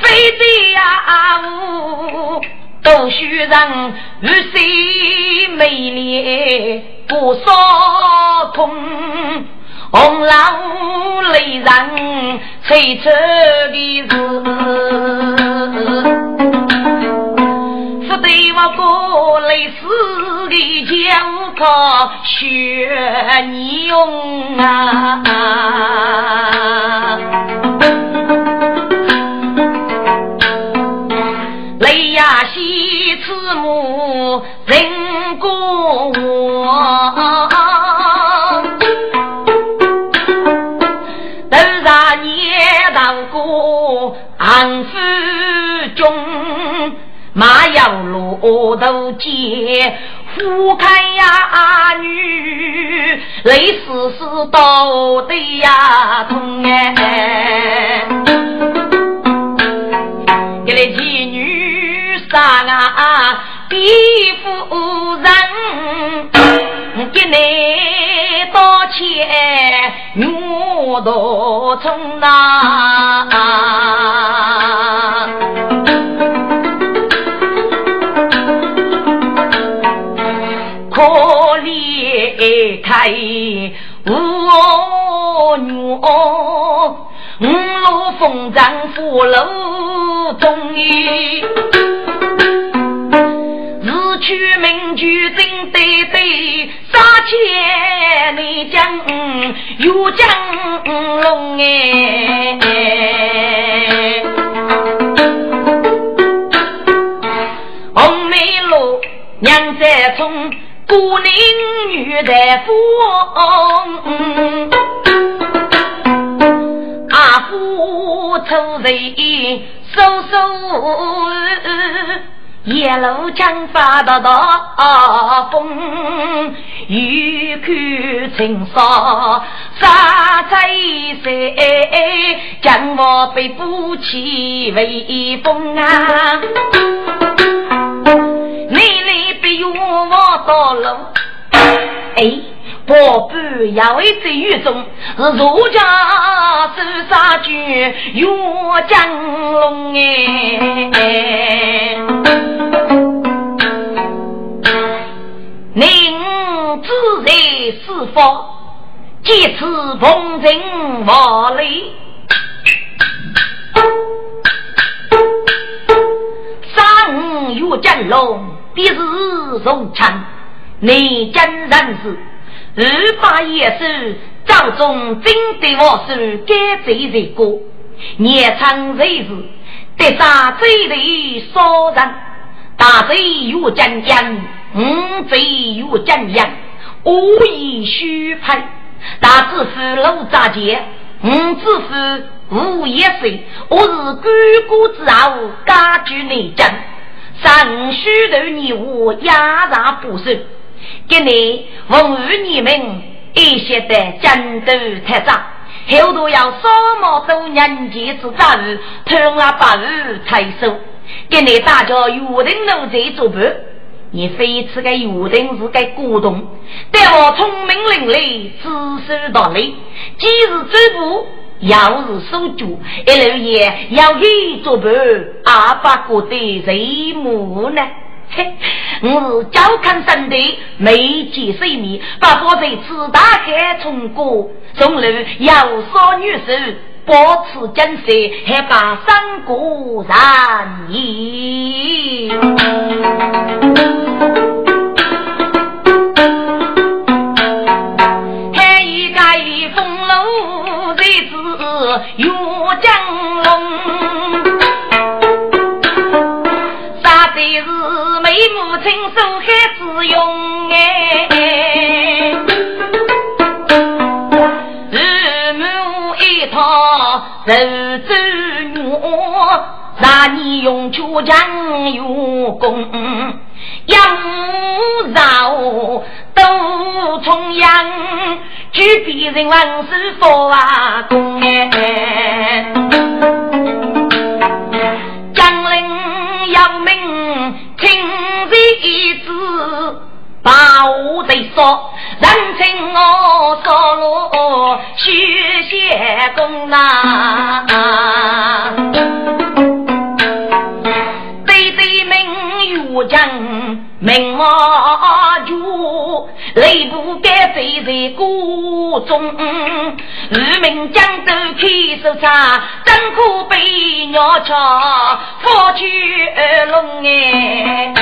非得呀，我都需人玉水美丽不少空，红浪泪人催促的是，不得我过类似的江口学你用啊。人过我，都让你当过安抚中，马要路都接，夫看呀女，泪丝丝都得呀痛哎，给你妓女。啥啊，比夫人，给你道歉，我多从哪？可怜开我女，五路风尘福禄中。取名举真对对，杀千里将又将龙哎，红梅路娘在冲，孤岭女在风，阿夫愁人收收。夜路将发到大风，欲看青纱杀在谁？将我被不起威风啊！你来别我到路，哎。宝贝，也会在狱中，儒家是杀君岳江龙哎，宁自在是否？借此奉承万里，三岳江龙必是荣昌，内江人士。二八也是赵忠真对我是该罪罪过，年长罪事，得杀罪的少人，大罪有将将，五罪有将将，无以虚派，大知府陆扎杰，五知府吴也岁，我是干国之后家居内政，尚需头你我压上不收。给你奉与你们一些的战斗太长，后头要什么多年纪之战务，通啊八日才收。给你大家约定奴才做伴，你非此个约定是个古董，待我聪明伶俐，知书达理，既是走步，要是守住，一路也要给做伴，阿爸过得谁母呢？我是脚看山的，眉见水面，把火在此大海冲过，从路要少女手，保持精神，还把三国燃意。还一个风楼在此岳江龙。杀的是。母亲受孩子用哎，父母一套受之我，让你用倔强用功，养老都重阳，举别人万事佛啊公哎。把我的说，人情我说落，谢谢公呐。对对明月将明我，雷不该飞在谷中。日明江头开手茶，真可被鸟巢，佛去龙哎。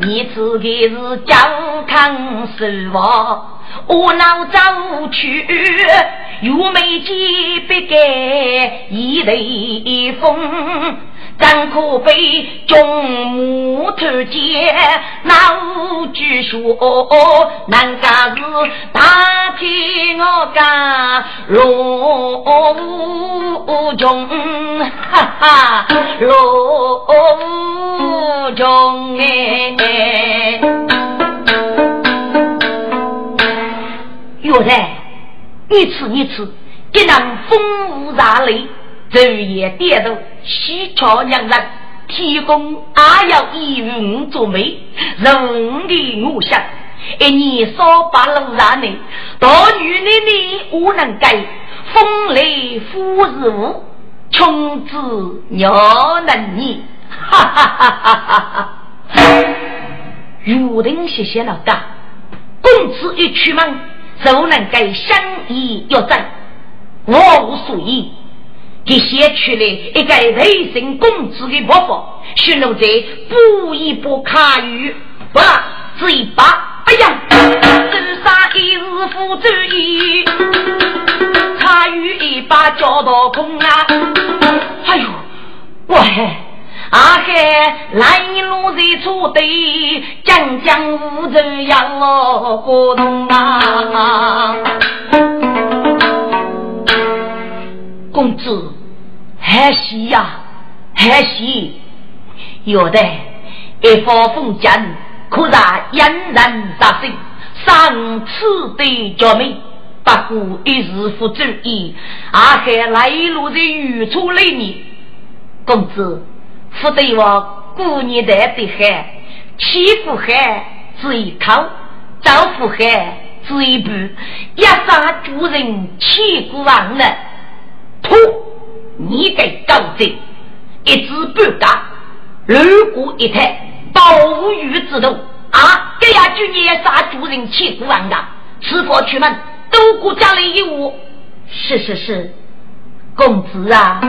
你此个是健康生活，我脑走去，又没几百个一雷风。怎可被众目投见？那句说，难家是大天我家罗中，哈哈，罗中哎，岳在，你吃你吃，给那风舞茶雷。昼夜点头，喜巧娘人，天公还要以我做媒，人的我想，一年少把路上呢，大女人呢我能改，风雷夫是无，穷子鸟能你，哈哈哈哈哈哈！玉林谢谢老大，公子一出门就能改相依要在，我无所依。给写出来一个雷神公子的伯父，许奴在补一波卡语，不只一把。哎呀，自杀一日夫主意，卡语一把交到空啊！哎呦，喂，阿海来路在错对，将将无州养我过冬啊！公子，还喜呀，还喜，有的一方风景，可让引人入胜。上次的绝美，不过一时不注意，阿还来路在远处来你。公子，不对我过年的的海，欺负海只一口，招呼海只一步，一杀主人千古忘了。噗！你给狗贼，一知半打，如果一台暴雨之头啊！这样就捏杀主人千古万的，此佛出门都顾家里一屋。是是是，公子啊，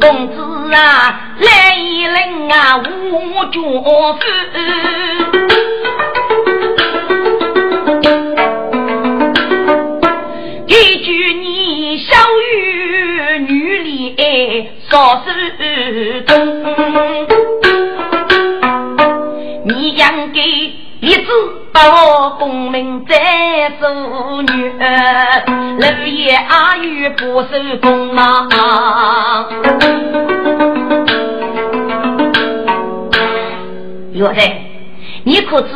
公子啊，来一人啊，无脚夫。是痛，你应该一直把我功名再做女，老爷阿玉不受功啊！岳太，你可知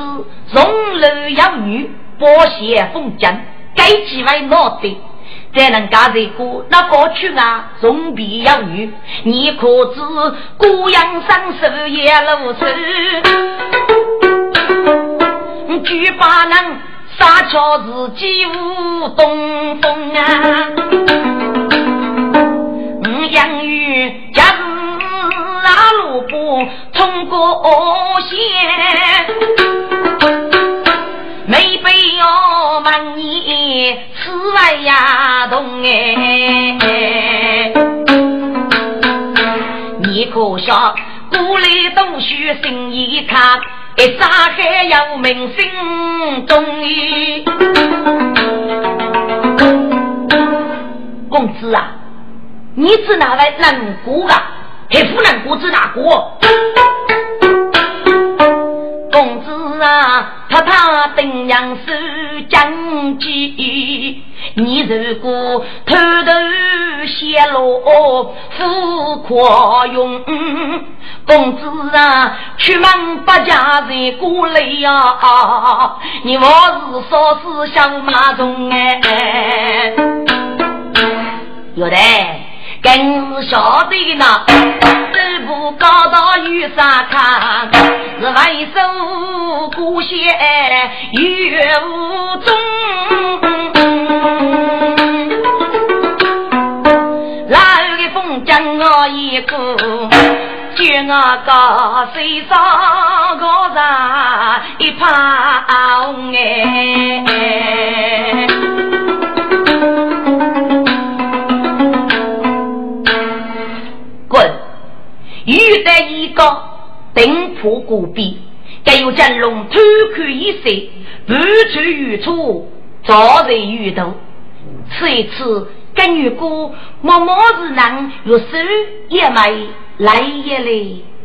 从楼养女，保险封建，该几位脑袋？才能嫁这个那过去啊，总比要女。你可知孤阳山手也如此？举把人杀桥自己无东风啊！我养育家是拉路过冲过线。没被我问你此外呀动哎，你可笑，古来读书心一看，一杀还要明心中意。公子啊，你是哪位能过啊？还湖南国子哪国？公子啊，他他定阳是将计，你如果偷偷泄露，富可用。公子啊，出门不家人过来呀，你我是说是小马中哎，有的。更晓得呢，师傅高到玉山看，是为首孤仙月无踪。来个风将我一个，叫我高山上高山一旁哎。遇得一个顶破孤壁，该有真龙偷看一色，不出远处，早在遇头。此一次跟女哥默默是能若手也没来也来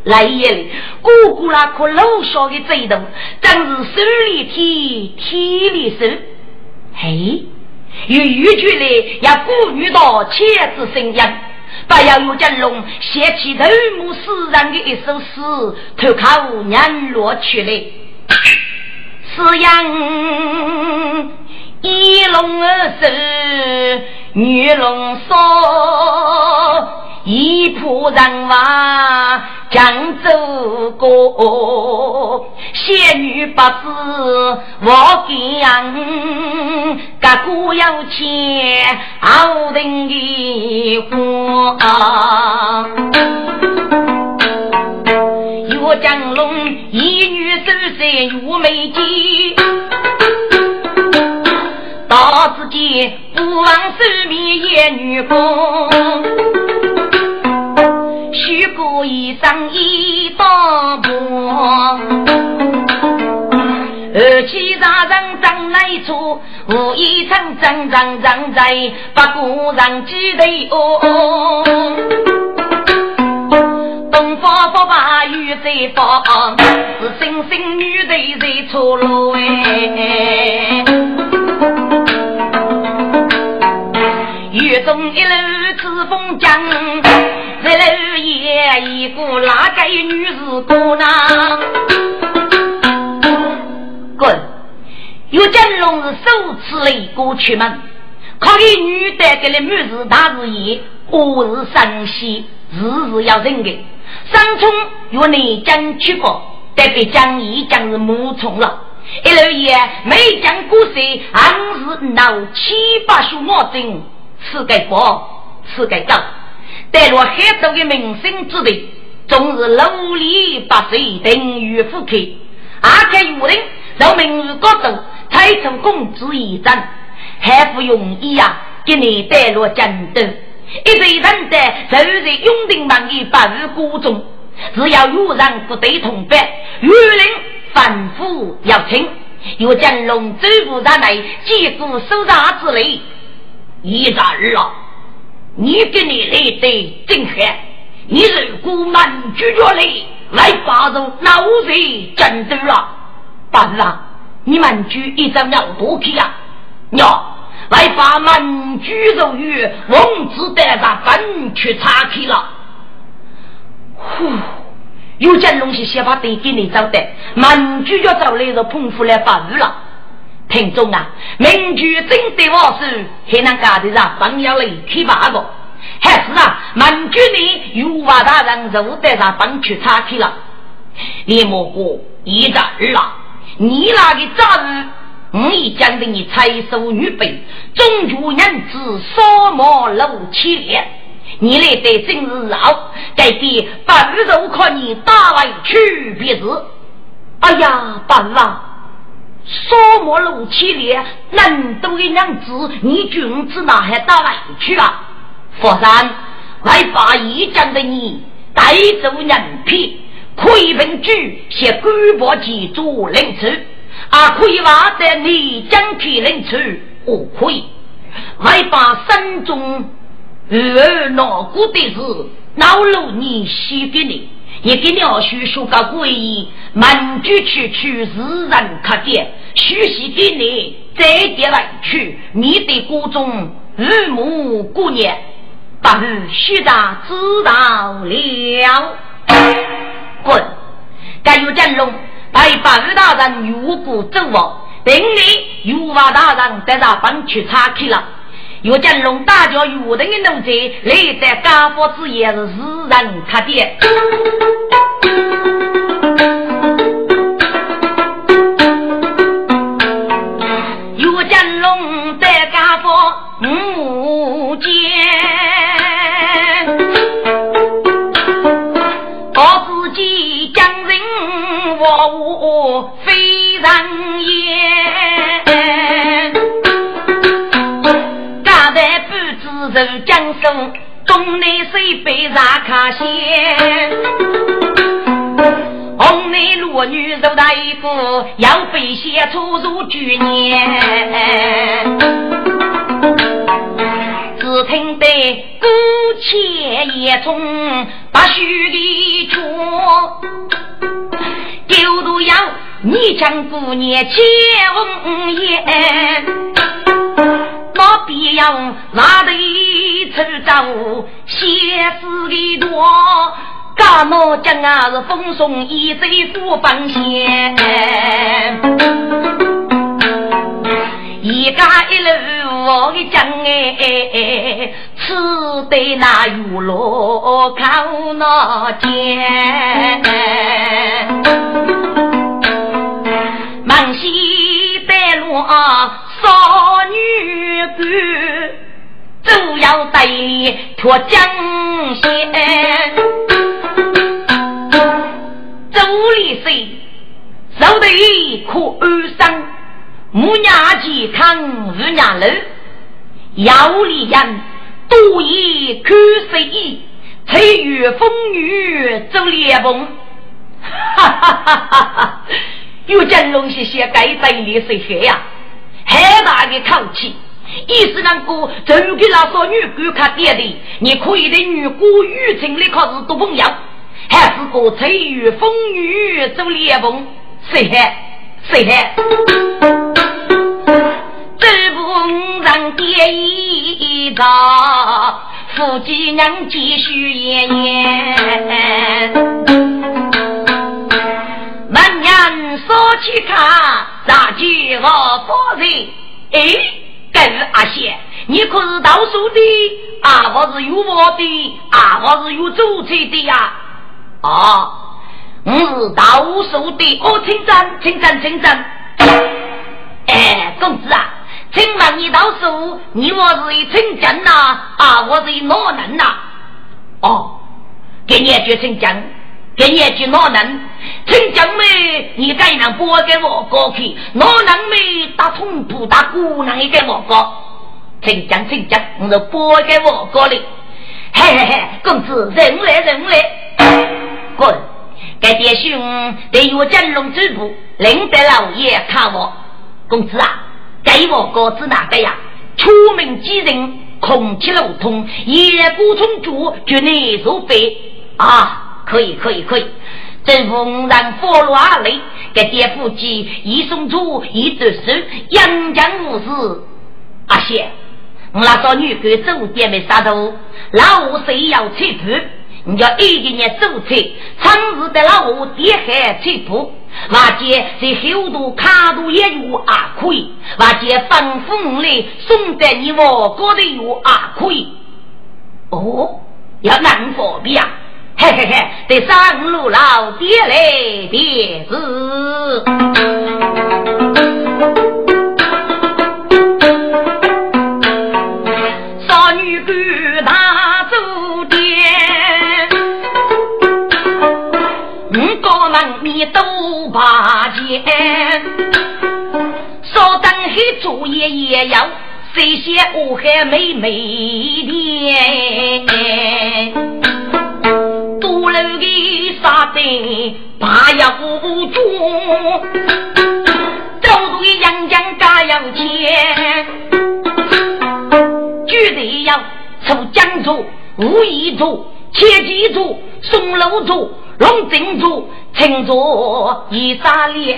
来也来，哥哥那颗老小的嘴动，真是手里提体里手。嘿，有玉觉来要顾虑到妻子声音。不要有金龙写起头目诗人的一首诗，投靠娘落去了。是阳一龙二手，女龙少。一仆人马江州过，仙女不知我讲，个姑要钱好定的话。岳江龙一女手在玉眉间，到此间不忘手面也女工。许过一生一道破，二七大人张来处，无一场张张张在八股上几对哦。东方不把雨在放，是星星女的在出路哎。雨中一路赤峰江。这楼也一个哪个女子姑娘？滚！有金龙是首次来过出门，可给女的给了女子大事业，何日生息，日日要人的。上冲与内江去过，代表江一江是木冲了。一楼也没讲故事，还是闹七八数毛针，吃个饱，吃个高。带落很多的民生之地，终日努力把水等于复开。阿开有人让明日高度才出工资一战，还不容易呀！给你带落战斗，一队人的就在永定门的八日谷中，只要有人不对同伴，有人反复要请，有将龙走不上来，几乎手杀之类，一战日啊！你给你来的真狠！你如果满拒绝来，来发动闹水战斗了。但是啊，你们举一张要多去呀？喏，来把满举肉与王子带上分去查去了。呼，有件东西先把对给你找的，满举就找来个捧腹来发育了。听众啊，名句真对我是还能干得上朋友来去八个，还是啊，满句里有瓦大人肉带上帮去插去了。李莫过一战二啊，你那个杂日，我已讲的你财收女辈，中主娘子烧毛露起脸，你来得真是好，该给半肉靠你打来去别是。哎呀，半郎。烧毛露起脸，难得的娘子，你君子哪还打来去啊？佛山来把一将的你带走人皮，可以凭据写官报记住领处，啊可以挖在你将皮领处，我可以来把山中而脑骨的是恼怒你写给你，也给鸟叔说个鬼意，满句区区自然可见，学习给你再点来去，你的谷中日暮过年，不日学长知道了，滚！该有真龙带八日大人越过走亡，等你有瓦大人带着帮去查去了。岳江龙大叫岳人的奴才来在家父之也是自然可见。岳江龙在家父母间，我自己将人我我非人言。江苏，东南西北查卡县，红内罗女走大夫，要飞仙出入居年。只听得姑且也从把须里出，丢都要你将姑娘接红颜。我必要拿得出走，写诗的多，干么讲啊是风送一走不放线，一家一路我的讲哎，吃得那鱼落靠那天，忙西带路啊。少女官，主要带领脱江县。周立水，手得可安生，母娘健康日娘乐。姚立人多言看水意，才遇风雨走烈风。哈哈哈哈哈！有金龙些些该在里水海呀。很大的口气，意思那个周给那少女观看爹的，你可以的女姑雨晴的可是多朋友，还是个吹雨风雨走裂缝，谁还谁还？这不让爹一道，夫妻娘继续言言，说起看。大吉我夫人，哎，该是阿贤，你可是倒数的啊？我是有我的啊？我是有主持的呀？哦，我是倒数的，哦，请站，请站，请站。哎，公子啊，请问你倒数，你我是一请将呐？啊，我是一哪能呐？哦，给你一句请将。今年去哪能？陈江妹，你该能拨给我过去。哪能没打通不打姑娘也给我过。陈江，陈江，我就拨给我过来。嘿嘿嘿，公子人来人来，滚！该爹兄得有金龙之部，领得老爷看我。公子啊，给我哥子哪个呀？出门几人，空气流通，夜不充足，绝内入肺啊！可以，可以，可以。正逢让佛罗阿雷给爹夫妻一送出一对手，阳江无事。阿贤，我那少女给走爹没杀头，老五谁要吹布？你叫一几年走吹，长日的老五爹还吹布。瓦姐在后头卡度也有啊可以，瓦姐吩咐来送在你我哥的有啊可以。哦，要难方便啊。嘿嘿嘿，得上路老爹来爹子，少女干大做爹，五个门面都把钱，少等黑做爷爷要谁先我还妹妹的。堆大呀无中，走路的杨江加要钱，绝对要出江族、武夷族、切记族、松楼族、龙井族，称作一沙连。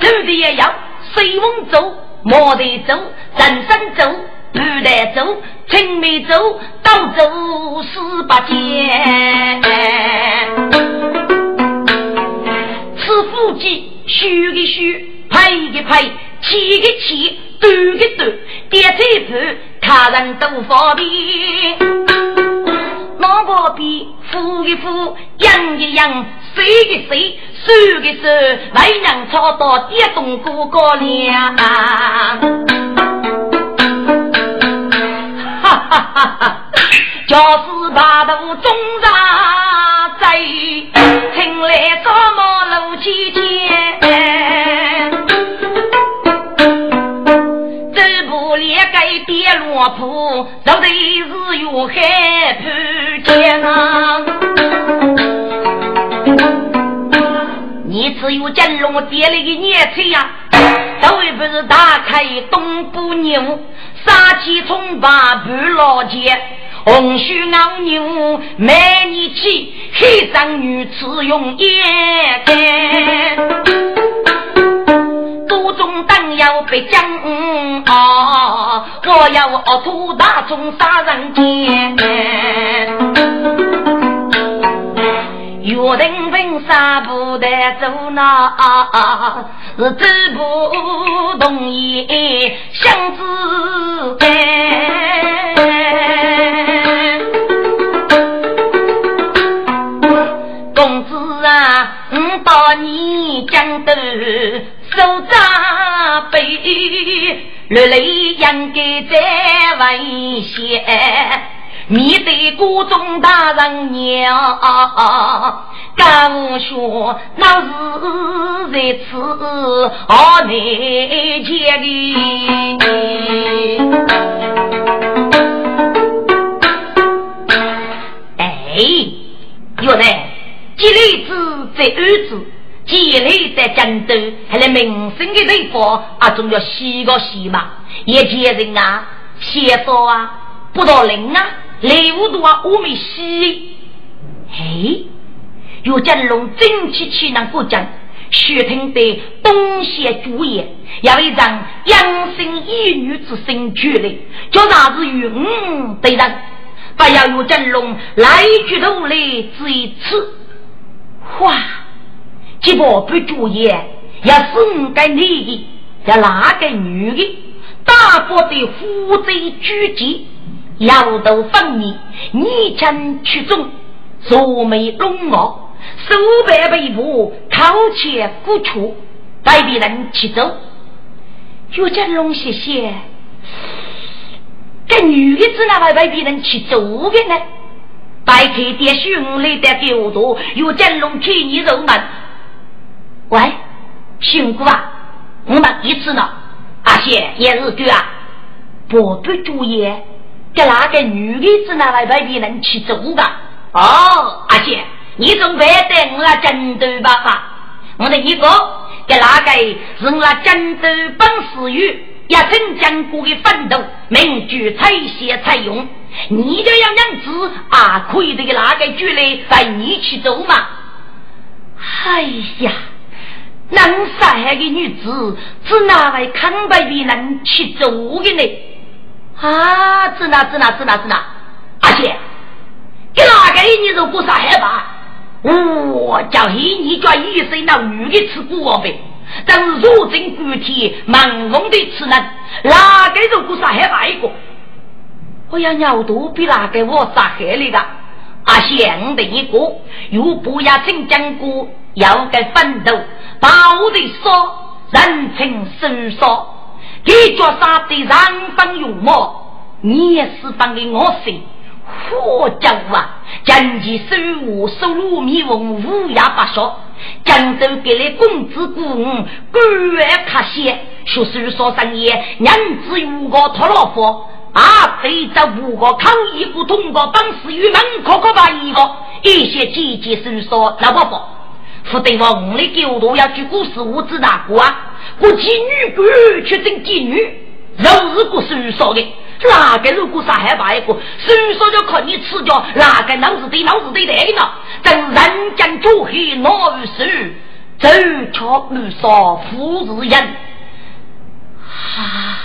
走的也要水翁走，莫得走，人生走，不得走，青梅走，倒走十八间。此夫妻虚的虚，拍的拍，气的气，抖的抖，点菜子，他人都方便。拿个笔，扶一扶，扬一扬，谁一谁，手一手，外娘操到跌动过高粱。哈哈哈哈！就是八路中上在，请来扫马路七天。跌落铺，走的是有害怕见啊！你只有金龙跌了一年岁呀，这位不是打开东部牛，杀气冲把半老街，红须牦牛美你起，黑山女子用眼看。都中当要被将啊！我要恶土大众杀人间，约定分杀不得走那，是走不动也想自公子啊，我把你江头。手扎背，绿泪应该在危险。面对国中大人娘，敢说那是在此何内见的？哎，原来这里子在儿子。积累在战斗，还来民生的地方啊，总要洗个洗嘛。一家人啊，写作啊，不到人啊，礼物多啊，我们洗。哎，有金龙正气气囊过江，血听的东邪主业，要一张养生一女之身绝嘞，叫啥子云对人，不要有金龙来举头来只一次，哇！这不不注意，要是个女的，要哪个女的，大国的负责举荐，摇头放面，逆将曲中，愁眉弄墨，手背背部，掏钱鼓出，带别人去走。岳家龙谢谢，这女的怎那会被别人去走的呢？白开点兄来的狗多，岳家龙替你肉难。喂，辛苦啊！我们一次呢，阿姐也是对啊。不不注意，给那个女的子那来外边人去走的。哦，阿姐，你总别带我来战斗吧吧。我的一个给那个是我战斗本事与也曾经过的奋斗，名句采写采用。你这样样子啊，可以这个那个举来带你去走嘛？哎呀！能杀害的女子，只拿来康白的人去做的呢？啊，只拿只拿只拿只拿！阿姐，给哪个你如果杀害吧？我叫你你叫一生那女的吃过呗？但是如今具体盲蒙的吃人，哪个如果杀害吧一个？我要尿毒比哪个我杀害你的？阿贤的一个，又不要真讲过，要该奋斗。把我的说人情深说，给脚杀的人方用魔，你也是放给我心。火将啊，将其手握收入迷蒙，乌鸦不说。江州给了公子姑，官员卡些，学书说生业，娘子如果托老佛，啊，非这五个抗议不通过，本事与门可可把一个，一些姐姐手说那不不。不对我们的狗都要去故事，我知哪个啊？我妓女官却真妓女，如果是说的，哪个如果杀害把一个，谁说就看你吃掉哪个脑子对脑子对的呢？等人间诸黑闹无事，走巧无少富士人。啊，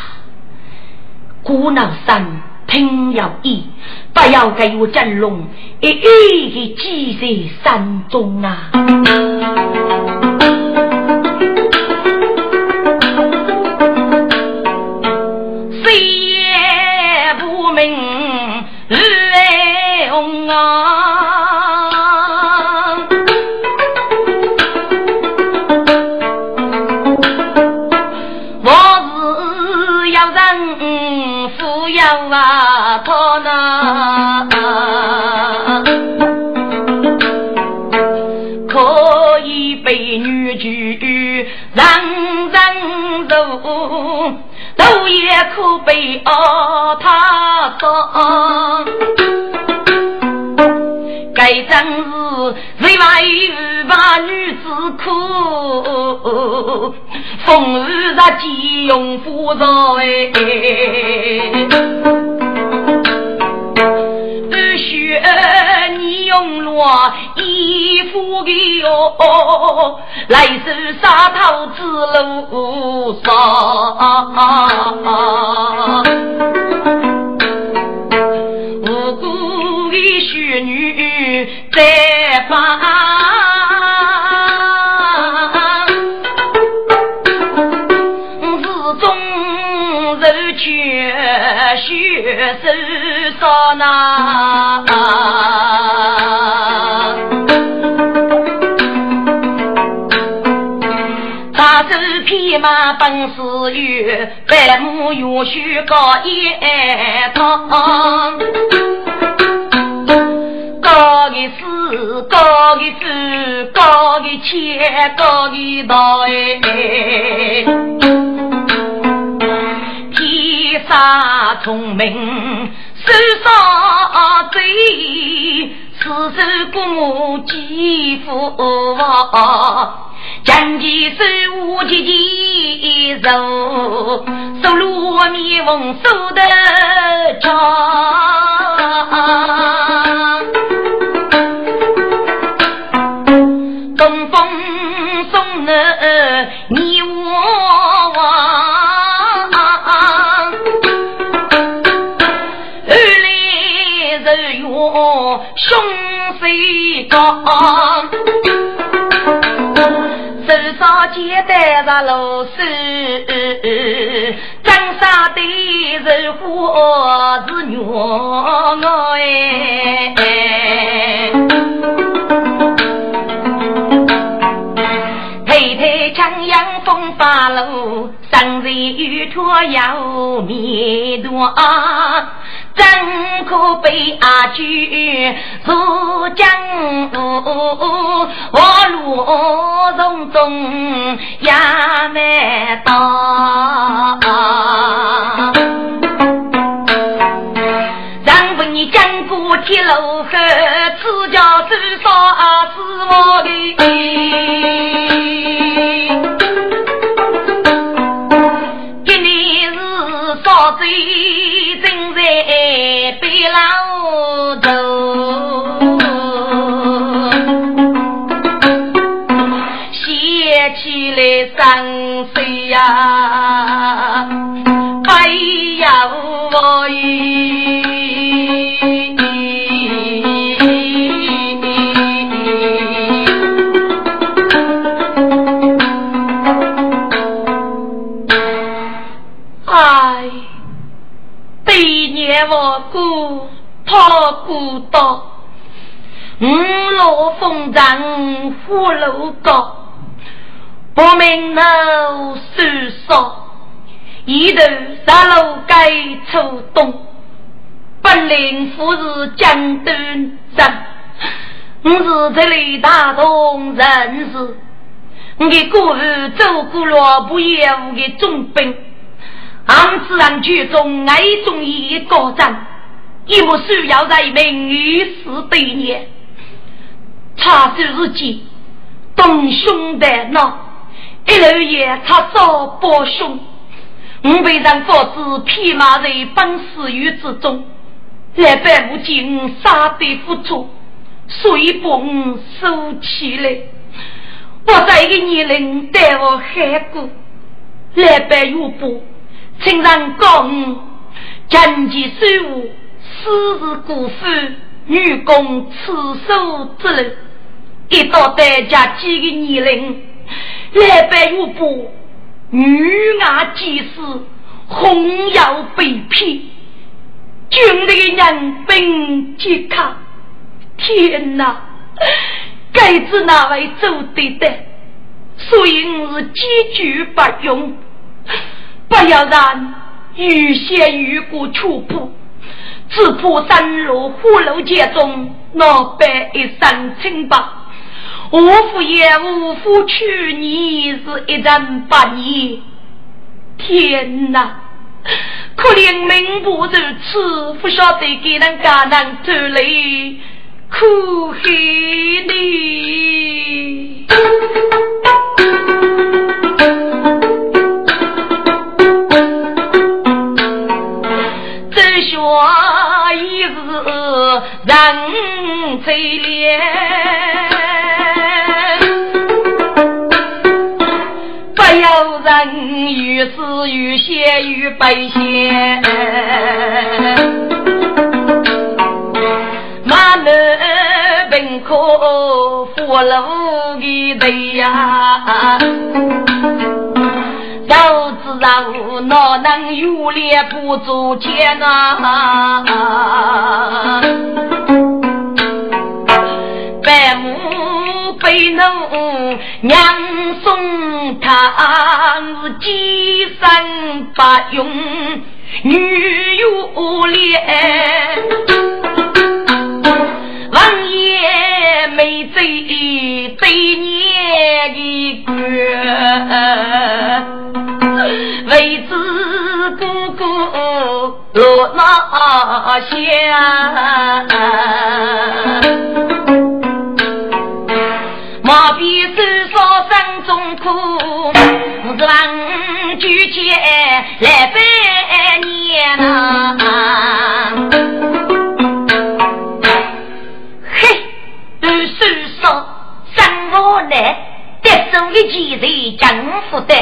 古老山听有意，不要给我真龙一一的记在山中啊！可悲哦，他说，该真是为为把女子苦，风雨日急用火烧哎。用罗衣服的哟，来自沙头之路上，无辜的血女在发，是中人却血手上呐。马本事有，百亩园须高一趟。高的是高的富，高的钱，高的道哎。天生聪明，手上贼，此手过目几福将其手无极极手，手路迷风手得长。东风送了你我望，二来日月凶水高。接待着老师，镇上的人火是娘哎，太太江阳风发露，生人与托要面多。怎可悲阿举入江湖，我路从中也难到。让问你江过铁路后，此家多少是我的？路风尘虎路高，不明路疏少，一头杀路该出东，本领富士江东人，我是这里大同人士，我的故事走过了不厌的重兵，俺自然剧中爱中一个战。一幕需要在名与事对念，查收日记，东兄的闹，一路也查找伯兄，我被人佛子披马在本死狱之中，来百无尽杀的付出，所以把我收起来。我在一个年龄带我海过，来百有不，请人告我，经济收入私是辜负女工赤手之人，一到代价几个年龄，来百有不。女伢即使红药被骗，军队人兵皆卡。天哪！该知哪位做对的？所以我是坚决不用，不要让遇险遇过出步，只怕山路虎路街中老百一生清白。我父也无福去，你是一人八年。天哪！可怜命不如此，不晓得给人家人拖来苦海里。这下一日人最怜。于是于血于白血，马南本可俘虏的对呀，都知道哪能有脸不足钱啊？百亩被奴娘送他是几生不用女有脸，王爷没罪对年的官，为子哥哥落哪下？一件是政府的。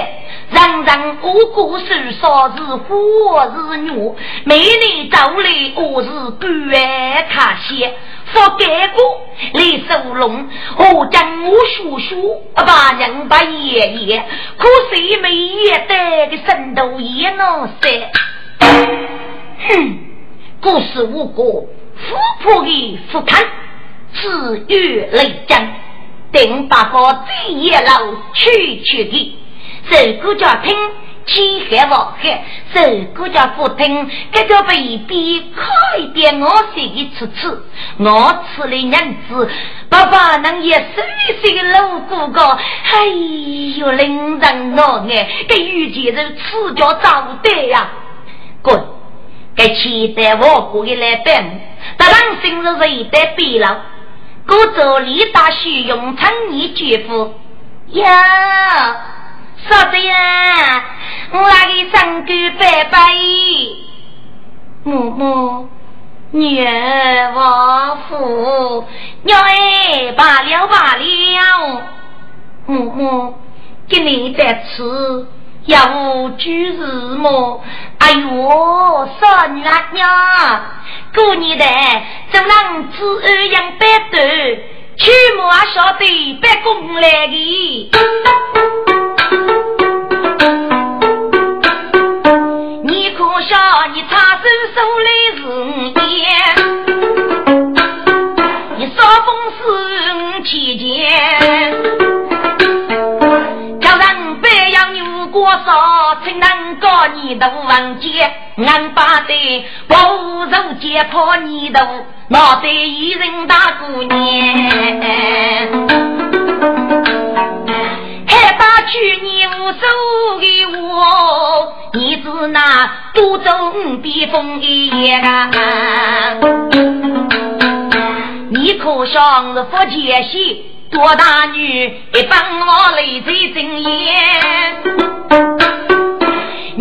人人无辜受伤是火是女，美丽走来我是官卡些，佛盖过来收拢，我将我叔叔把人把爷爷，可惜没爷带的神头也能塞。哼，故事无果，富婆的福谈，自月雷震，定把个最野老去去的。这个叫听，天海望海；这个叫不听，这个被逼快点我写一次次，我吃了银子，爸爸能也岁岁老哥哥，哎呦，令人恼眼！这遇见人吃脚早得呀，滚！这期待我过一来等，当然今日是一代变了。我走李大旭用成你姐夫呀。说的呀，我那个三哥拜拜，母母女儿王父，娘哎罢了罢了，母母给你在吃，要我居日么？哎呦，少女啊娘，过年的怎能子儿养白头，去莫晓得白公来的。你可笑？你插手手里是烟，你少风是期间，叫你的房间，俺把的保肉解破你的脑袋一人大姑娘。还把去年无收给我，你是那多种避风的叶啊！你可想是福建县多大女，一帮我泪水睁眼，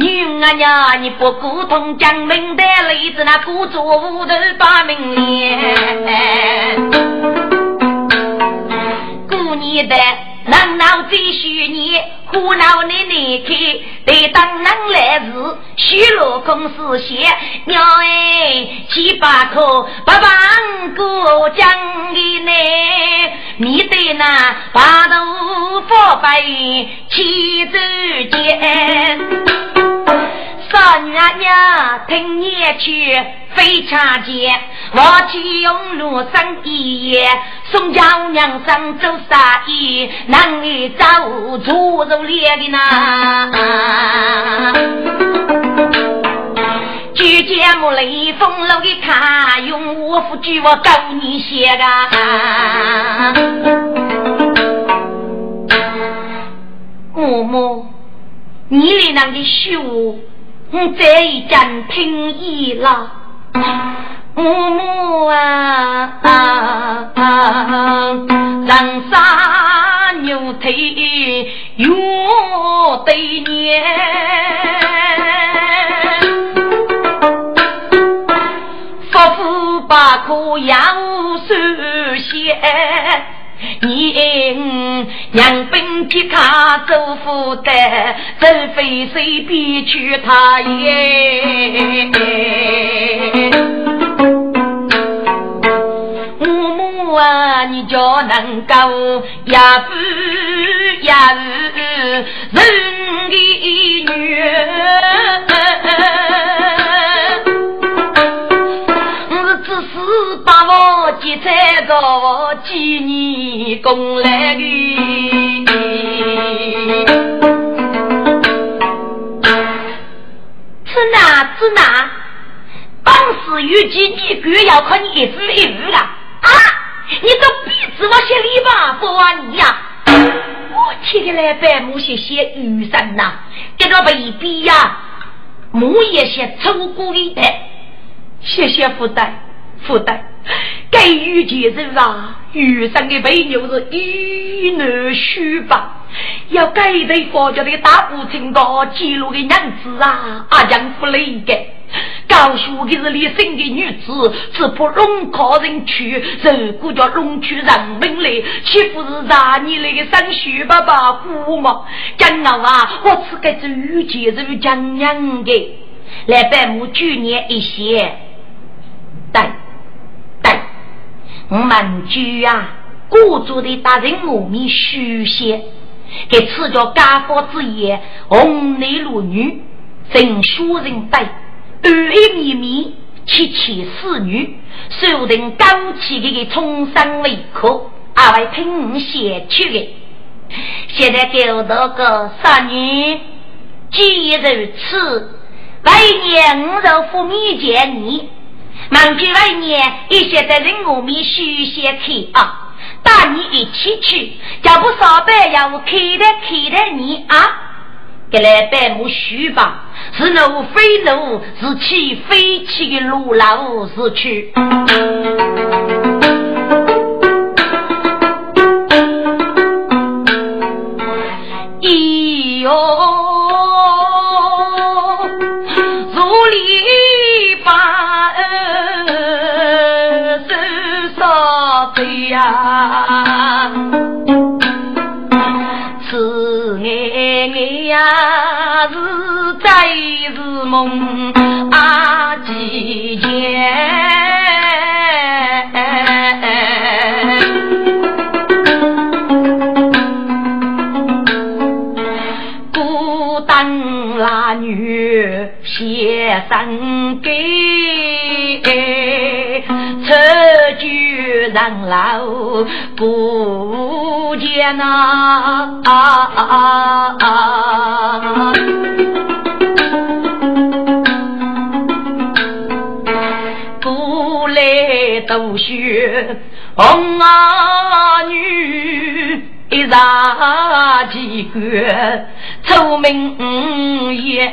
女啊娘，你不顾同江门的例子，那故作无头把命连。过年的。能闹最许你，胡闹你离开，得当能来时，虚落公司闲，娘哎，七八颗不放过奖给你，面对那八头八白七走间。少女娘，听你去非常见，我去用路上一夜，宋家娘上走啥意，男女走出入列的呐。举节目雷锋楼的看，用我夫举我告你写啊。嬷嬷，你里那个书。这一阵听意了，母母啊，人杀牛腿又对年，夫妇把苦养手些。你娘本皮卡走福的，走非随便去他耶。母母啊，你就能够呀不呀人的女儿。做几年工来的，是哪是哪？当时预计你哥要靠你一字一语了啊！你都逼着我写礼吧，不啊你呀！我天天来白木写写雨伞呐，这个被逼呀，木也写粗过的，谢谢福袋福袋。该遇见人啊，遇上的肥牛是一男虚吧？要该对佛教的大部情高记录的娘子啊，阿娘不累的。高书的是立生的女子，只怕龙靠人去，如果叫龙去人命来，岂不是让你那个生虚爸爸苦吗？讲老啊，我此个是遇见是讲娘的，来百亩去年一些，对。我们居啊，故主的大人我们书写，给赐叫家法之言，红内如女，正书人对，二一绵绵，七七四女，受人高起的个重生为客，阿为听写去的。现在给我那个少女，既如此，百年五肉福面见你。忙去外年，一些在人我们书写去啊，带你一起去，叫不上班要开的开的你啊，给来百亩书吧，是路非路，是去非去的路老是去。呀，此爱呀是在是梦啊，几间孤单那女写生给。句人老不见呐，不来读书红儿女一上几个聪明也。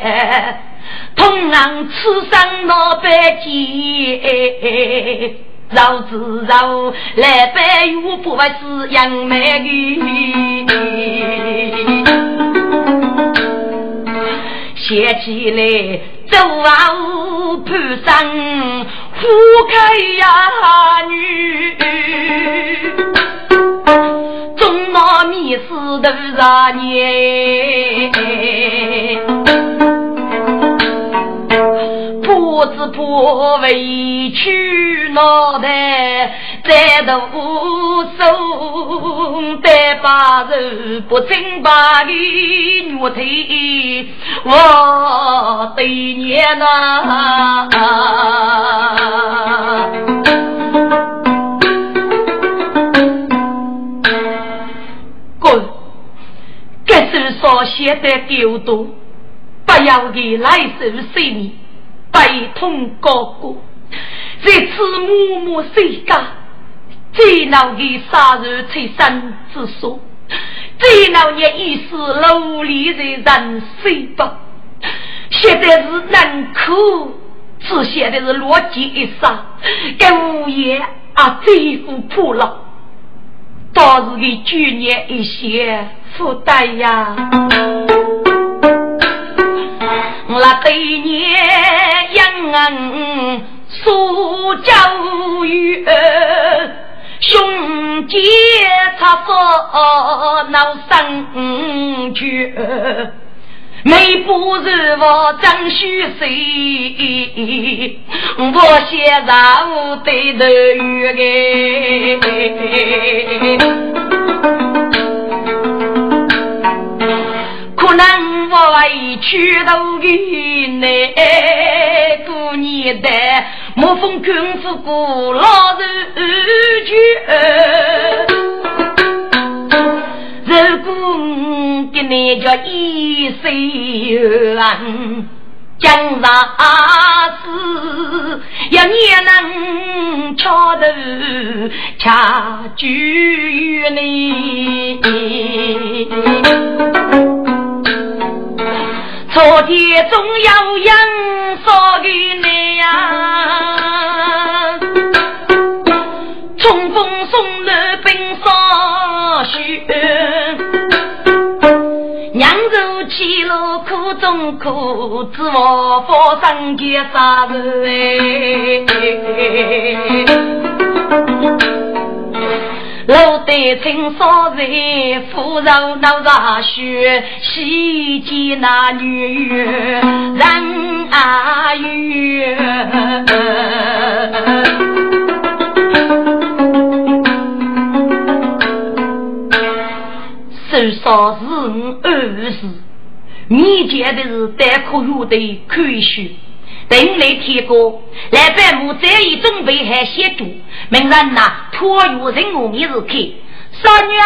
同样此生老百计，绕子绕来百又不是杨梅玉。写起来走啊攀山，花开呀女，终老迷失多少年？不知不委屈脑袋，在读书得把肉，不争把的肉腿，我对娘呐。滚！这是所写的丢多，不要给来受谁你。悲痛高歌，在此默默谁家？最恼的杀人催生之所，最恼的已是努力在人生吧。现在是难苦，只现在是落尽一生，该无言啊，最苦破了。倒是给去年一些负担呀。我那对年养苏教育，兄姐擦佛闹生绝，每不是我张须谁，我先让对头可能。委屈都给难过年的，莫风困苦过老日绝。如果给你叫一岁安，将来是一年能敲头恰聚你。昨天总要养少给你呀，春风送了兵上雪，娘肉起了苦中苦，只我佛生结杀人得青烧在，腐肉闹热血，西街那女人啊冤。手烧是五二十，你见的是带可有的口血。等来天哥，来百亩这一准备还写读，明人呐，托有人我面是看。少女啊，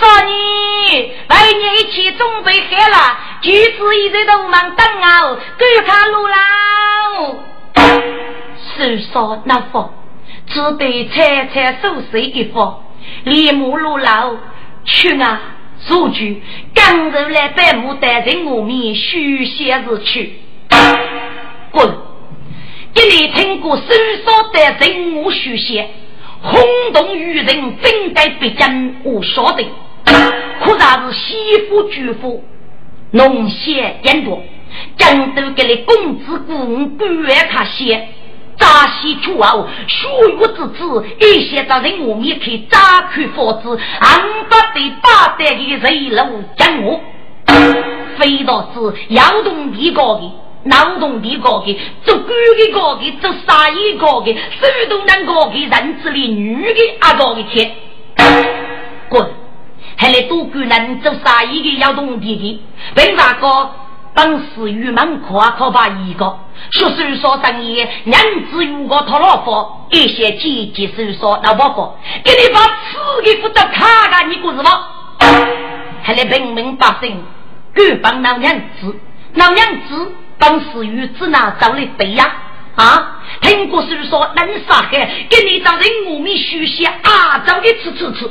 少女，来年一起准备好了，橘子一直都忙等啊，赶看路啦。手少那方，只得采采收拾一方，立马路老去啊，数据刚入来百亩带人我面书写日去。滚！给你听过手上的人物书写，轰动于人，本该必将我晓得。可啥是媳妇主妇，农闲言多，江都给你公子姑不愿他写，扎西出后，学我之子，一些到人我面去扎开佛子，俺不得八代的人路将我，非到是窑洞地高的。劳动的高个，做官的高个，做生意高个，手动能高个，人子里女的阿高个钱，滚！还来多官人做生意的要动地的，为啥个？本事与门口啊，可怕一个。说手说生意，娘子如果讨老婆，一些姐姐手说老婆婆，给你把此的负责看看，你过是吗？还来平民百姓，敢帮老娘子，老娘子。当时与子那找的对呀啊！听过书说能杀害，给你找人我们学习啊，找的吃吃吃。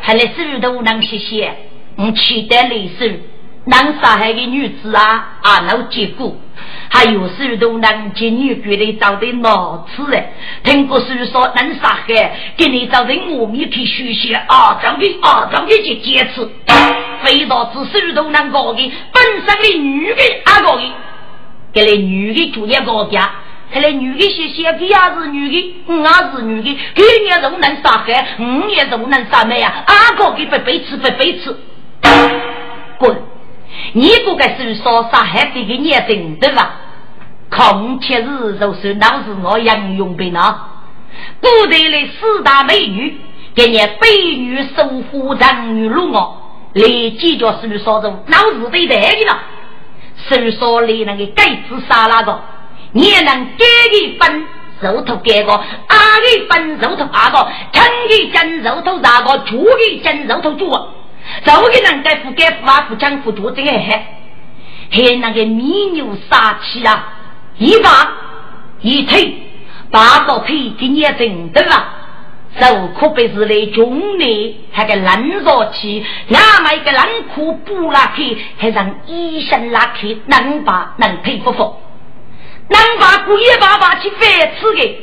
还来手头能谢谢，我期待历史能杀害的女子啊啊，老结果还有手头能接女眷的找的脑子嘞。听过书说能杀害，给你找人我们去学习啊，找的啊，找的去坚持。非到之手都能搞的，本身的女的阿搞的，给来女的主业高家，看来女的些些给也是女的，我也是女的，给你都能杀害，我也都能杀妹啊！阿搞的不背吃不背吃，滚！你不该是说杀害这个孽人对吧？空七日就是那是我杨永兵啊！部队的四大美女，给你美女守护人女路我，立即就是说着脑子对待的了。是说你那个盖子杀那个，你也能给一分肉头给个，阿一分肉头阿个，称一斤肉头那个，煮一斤肉头煮，这个人该付该付啊，付钱付多这个还还那个米牛杀气啊，一把一推。八个腿给你整对吧？手可不是来穷的，还个冷热气，那么一个冷裤不拉开，还让医生拉开，能把能佩服服，能把故意爸爸去反吃的，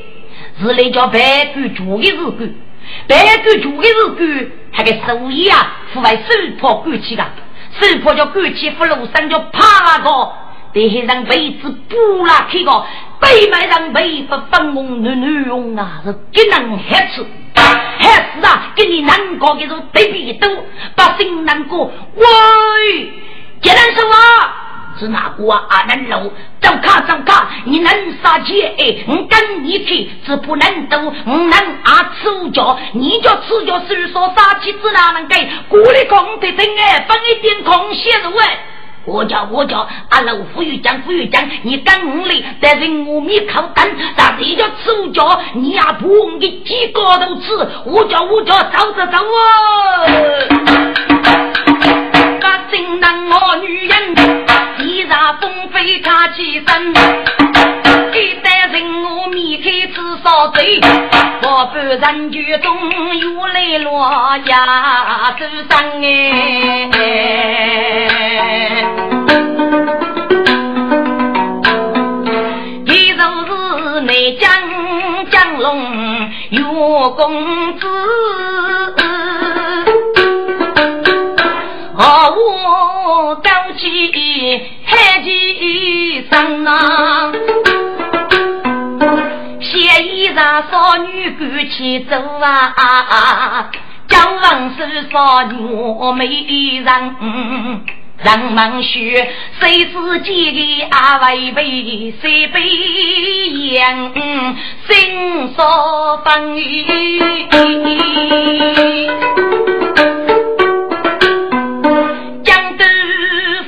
是来叫白骨煮的日子，白骨煮的日子，还个手艺啊，户外手破关起的，手破叫关起，扶路上叫爬那个。得让被子补拉开个，背面上被不粉红绿绿红啊，是给人害吃，害死啊！给你难过的种对比都把心难过。喂，接人说话是哪个啊？阿南路，走卡走卡，你能杀钱？哎，我跟你去，只不能动，我能啊吃脚，你叫吃脚，是说杀气子哪能给？过来空的真哎，分一点空闲的喂。我叫我叫阿老夫玉讲夫玉讲，你跟我来，但是我没靠干，但你叫吃叫，你也不我给几个都吃，我叫我叫走走走哦！把真男我女人，地上风飞他起身，一代人我面开吃烧嘴，我不人群中又来落呀，走上哎。你就是内江江龙岳公子，和我高起海起身啊，写衣裳少女赶起走啊，江王是少女美人。人们说，谁是几个阿为辈，谁被言心所分。江都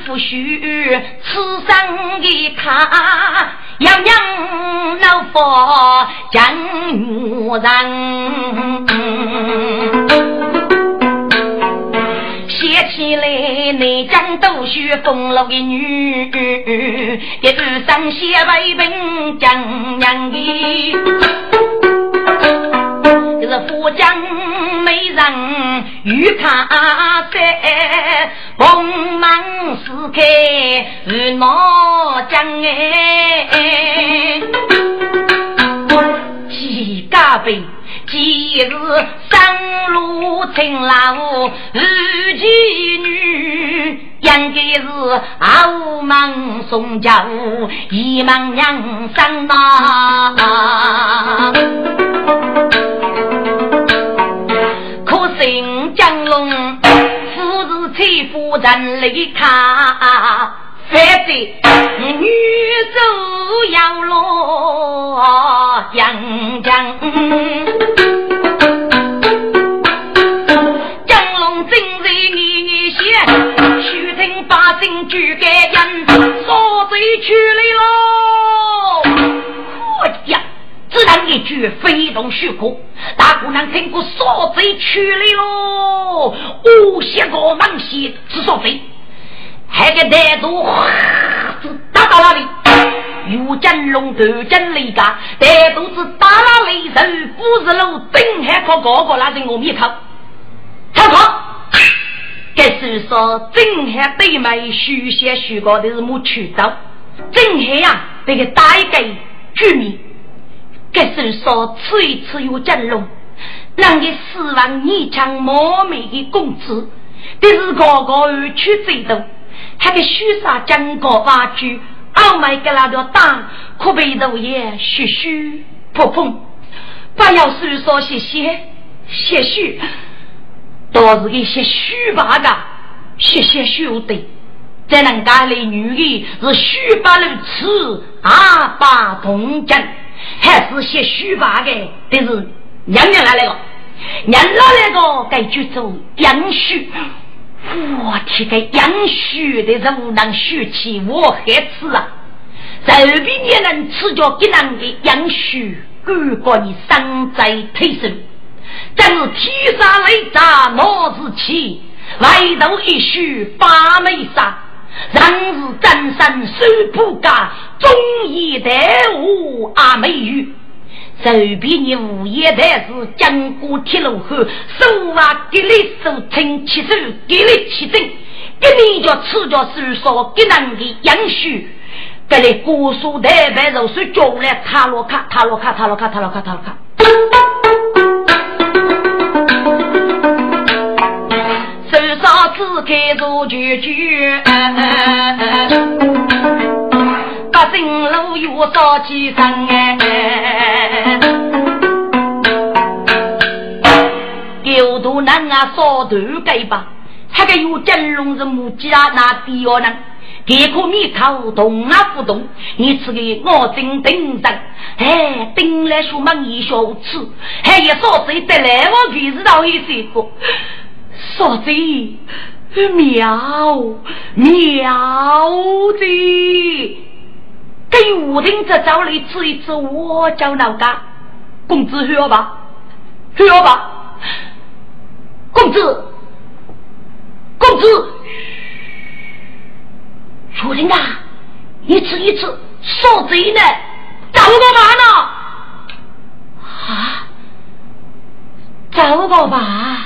夫婿，此生的他，样样老佛江女人。写起来，内江都学风流的女，一半上写为本江娘的，这是富江美人玉卡在，蓬门四开如闹江哎，几家杯。今日上路勤劳如妓女，应该是后门送酒，一门娘生呐。夫人离开。反正女走要落江江，江龙正在年年写，须听八姓举盖印，杀贼去来喽！我呀，只当一句非同虚构，大姑娘听过杀贼去来喽，无些个猛戏是杀贼。还个歹徒子打到那里？有金龙头金雷家，歹徒子打了雷神，不是路顶还靠高高拉在我面口，操操！该是说正海对面许些许高的是没渠道，正海呀那个大一个居民，该是说吃一次有金龙，让你四万二千毛美的工资。但是哥哥去最多，他给许啥讲过话句，傲慢给那条大，可被头也嘘嘘破碰，不要说说谢谢，谢许，都是一些虚巴的，些些虚的。在人家里，女的是虚巴如此，阿爸同讲，还是些虚巴的，但是娘娘来了，娘老那个该去做养虚。我天，个养虚的人能虚气，我害死啊！在边也能吃着给人的养虚，如果你伤在腿上，真是天杀雷炸闹子气，外头一虚把眉杀。人是真身手不干，忠义待我阿美玉。随便你无言的是江过铁路后，手啊给你手撑起手，给你起身，给你叫赤脚手说给人的养须，给你姑苏台北肉水叫来塔罗卡塔罗卡塔罗卡塔罗卡塔罗卡。只开做句句，八姓路有少几声哎，丢多难啊少头盖吧，他个有真龙是母鸡啊那第二呢，给颗米头动啊不动，你吃个我真顶上，哎顶来说嘛一小吃，还有少子得来我给是道一些个。说的妙妙的，给武丁这找来吃一吃，我叫老家公子喝吧，喝吧，公子，公子，武丁啊，一次一次说贼呢，找个吧呢？啊，找个吧。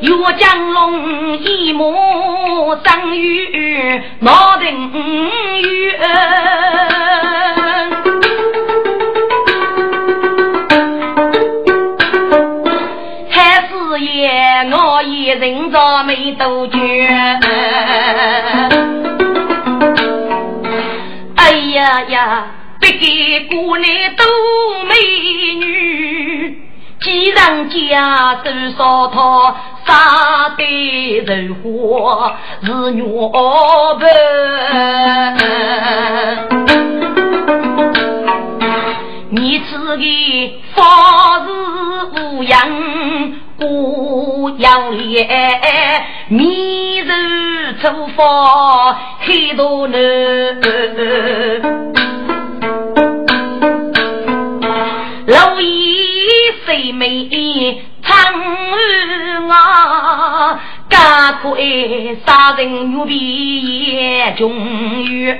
岳江龙一目生于脑顶月，还是也我一人着没杜绝。哎呀呀！给姑娘都美女，既然家都烧他杀的人火是女伴，你此个方是无样过养脸，面如粗发黑多嫩。谁美唱啊？家可爱杀人牛逼也中原，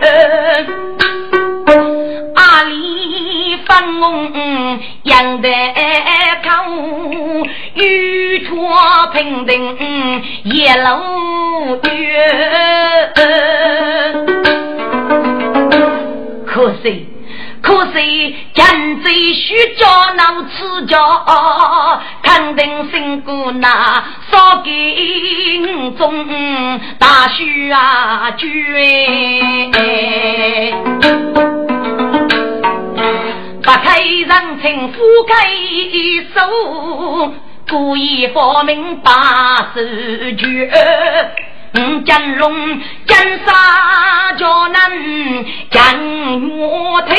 阿里分红杨得高，玉钏平定叶楼月，可惜。可惜奸贼虚假闹此家，肯定辛苦那少给中大须啊绝。不开人情，覆开手，故意发明把手绝。五真龙真沙叫人真我天，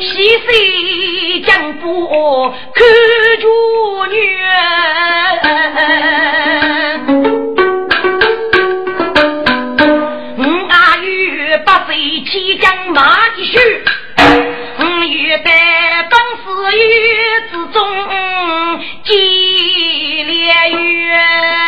西山江波看住女，五阿月八岁起马的书，五月之中。节约